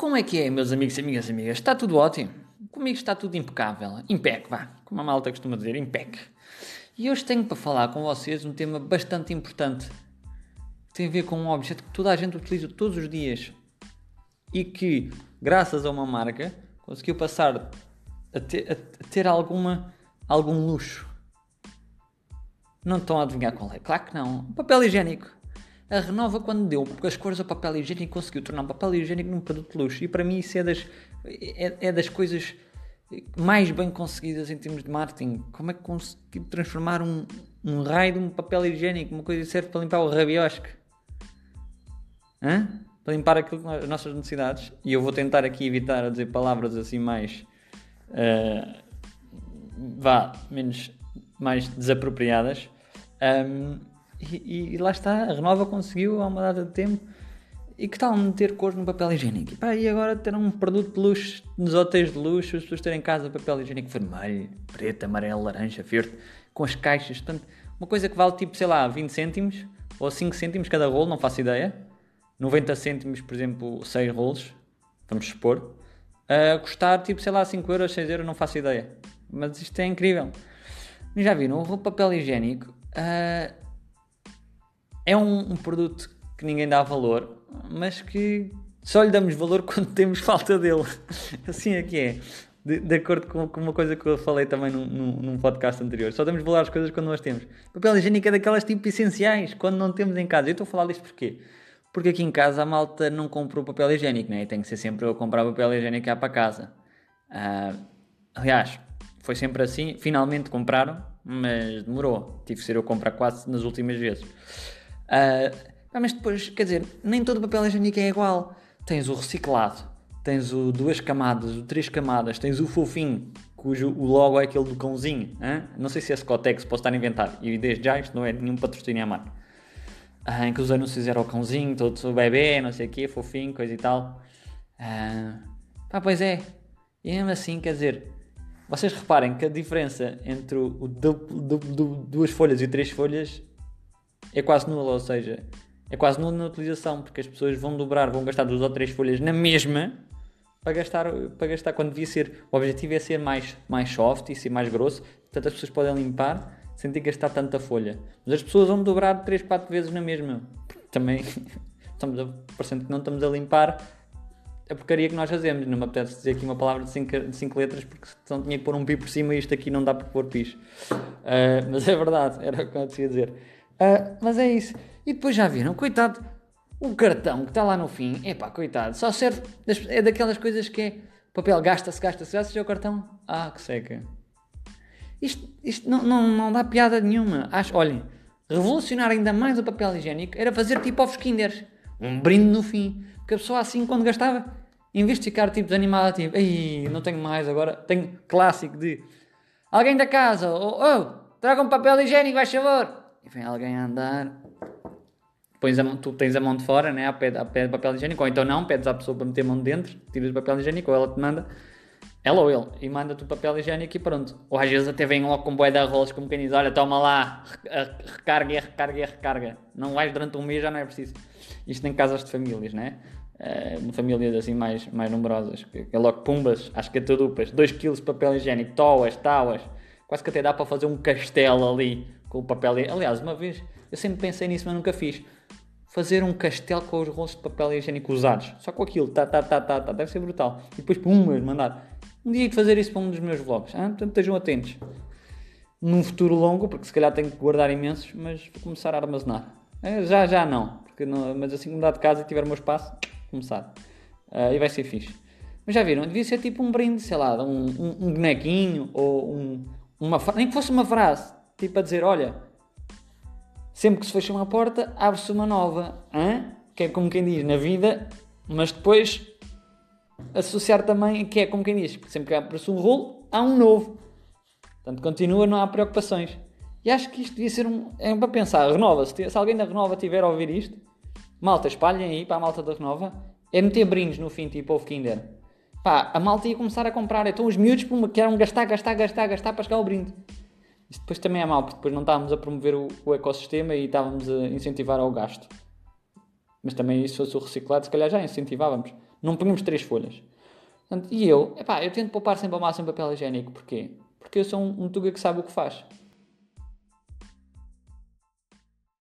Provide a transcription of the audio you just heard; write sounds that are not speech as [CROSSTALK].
Como é que é, meus amigos e amigas amigas? Está tudo ótimo? Comigo está tudo impecável. Impec, vá. Como a malta costuma dizer, impec. E hoje tenho para falar com vocês um tema bastante importante. Tem a ver com um objeto que toda a gente utiliza todos os dias. E que, graças a uma marca, conseguiu passar a ter, a ter alguma, algum luxo. Não estão a adivinhar qual é? Claro que não. Papel higiênico. A Renova, quando deu as cores ao papel higiênico, conseguiu tornar o papel higiênico num produto de luxo. E para mim, isso é das, é, é das coisas mais bem conseguidas em termos de marketing. Como é que conseguiu transformar um, um raio de um papel higiênico, uma coisa que serve para limpar o rabiosque? Hã? Para limpar aquilo, as nossas necessidades. E eu vou tentar aqui evitar a dizer palavras assim mais. Uh, vá, menos. mais desapropriadas. Um, e, e, lá está, a Renova conseguiu há uma data de tempo. E que tal meter cores no papel higiênico? E, pá, e agora ter um produto de luxo nos hotéis de luxo, as pessoas terem em casa papel higiênico vermelho, preto, amarelo, laranja, verde, com as caixas. Portanto, uma coisa que vale tipo, sei lá, 20 cêntimos ou 5 cêntimos cada rolo, não faço ideia. 90 cêntimos, por exemplo, 6 rolos, vamos supor. A custar tipo, sei lá, 5 euros, 6 euros, não faço ideia. Mas isto é incrível. Já viram? O papel higiênico. Uh, é um, um produto que ninguém dá valor, mas que só lhe damos valor [LAUGHS] quando temos falta dele. Assim é que é. De, de acordo com, com, uma coisa que eu falei também num, num, num, podcast anterior. Só damos valor às coisas quando nós temos. Papel higiênico é daquelas tipo essenciais, quando não temos em casa. Eu estou a falar disto porquê? Porque aqui em casa a malta não comprou papel higiênico, né? E tem que ser sempre eu a comprar papel higiênico cá para casa. Uh, aliás, foi sempre assim. Finalmente compraram, mas demorou. Tive que ser eu a comprar quase nas últimas vezes. Uh, mas depois, quer dizer, nem todo o papel higiênico é igual. Tens o reciclado, tens o duas camadas, o três camadas, tens o fofinho, cujo o logo é aquele do cãozinho. Hein? Não sei se é Scotex, posso estar a inventar. E desde já isto não é nenhum patrocínio à marca. Ah, em que os anúncios eram o cãozinho, todo o bebê, não sei o quê, fofinho, coisa e tal. Ah, pá, pois é. E mesmo assim, quer dizer, vocês reparem que a diferença entre o, o duas folhas e três folhas é quase nula, ou seja, é quase nula na utilização, porque as pessoas vão dobrar, vão gastar duas ou três folhas na mesma para gastar, para gastar quando devia ser. O objetivo é ser mais, mais soft e ser mais grosso, portanto as pessoas podem limpar sem ter que gastar tanta folha. Mas as pessoas vão dobrar 3, 4 vezes na mesma. Também [LAUGHS] estamos a, parecendo que não estamos a limpar a porcaria que nós fazemos. Não me apetece dizer aqui uma palavra de 5 letras porque senão tinha que pôr um pi por cima e isto aqui não dá para pôr pis. Uh, mas é verdade, era o que eu tinha a dizer. Uh, mas é isso. E depois já viram, coitado, o cartão que está lá no fim, é pá, coitado, só serve, é daquelas coisas que é papel gasta-se, gasta-se, gasta-se, é o cartão, ah, que seca. Isto, isto não, não, não dá piada nenhuma. Acho, olhem, revolucionar ainda mais o papel higiênico era fazer tipo ovos Kinders, um brinde no fim, porque a pessoa assim quando gastava, em vez de ficar tipo desanimada, tipo, não tenho mais agora, tenho clássico de alguém da casa, oh, oh traga um papel higiênico, vai favor vem alguém a andar, pões a, tu tens a mão de fora, né, a pé, a pé de papel higiênico, ou então não, pedes à pessoa para meter a mão de dentro, tiras o papel higiênico, ou ela te manda, ela ou ele, e manda-te o papel higiênico e pronto. Ou às vezes até vem logo com boé de arroz, como quem diz, olha, toma lá, recarga recarga recarga. Não vais durante um mês, já não é preciso. Isto em casas de famílias, né? Uh, famílias assim mais, mais numerosas, que é logo pumbas, às catadupas, 2 kg de papel higiênico, toas, táuas, quase que até dá para fazer um castelo ali com o papel. Aliás, uma vez eu sempre pensei nisso, mas nunca fiz. Fazer um castelo com os rolos de papel higiênico usados, só com aquilo, tá, tá, tá, tá, tá, deve ser brutal. E depois, pum, mandar. Um dia de fazer isso para um dos meus vlogs, ah? portanto estejam atentos. Num futuro longo, porque se calhar tenho que guardar imensos, mas vou começar a armazenar. É, já, já não, porque não, mas assim que mudar de casa e tiver o meu espaço, começar. Uh, e vai ser fixe. Mas já viram, devia ser tipo um brinde, sei lá, um, um, um bonequinho ou um, uma nem que fosse uma frase Tipo a dizer, olha, sempre que se fecha uma porta, abre-se uma nova. Hein? Que é como quem diz, na vida, mas depois associar também, que é como quem diz, sempre que abre-se um rolo, há um novo. Portanto, continua, não há preocupações. E acho que isto devia ser um. É para pensar, renova. Se, se alguém da Renova tiver a ouvir isto, malta, espalhem aí para a malta da Renova. É meter brindes no fim, tipo ovo Kinder. Pá, a malta ia começar a comprar. Então os miúdos pum, querem gastar, gastar, gastar, gastar para chegar ao brinde. Isto depois também é mau, porque depois não estávamos a promover o, o ecossistema e estávamos a incentivar ao gasto. Mas também, se fosse o reciclado, se calhar já incentivávamos. Não punhamos três folhas. Portanto, e eu, epá, eu tento poupar sempre ao máximo papel higiênico. Porquê? Porque eu sou um, um tuga que sabe o que faz.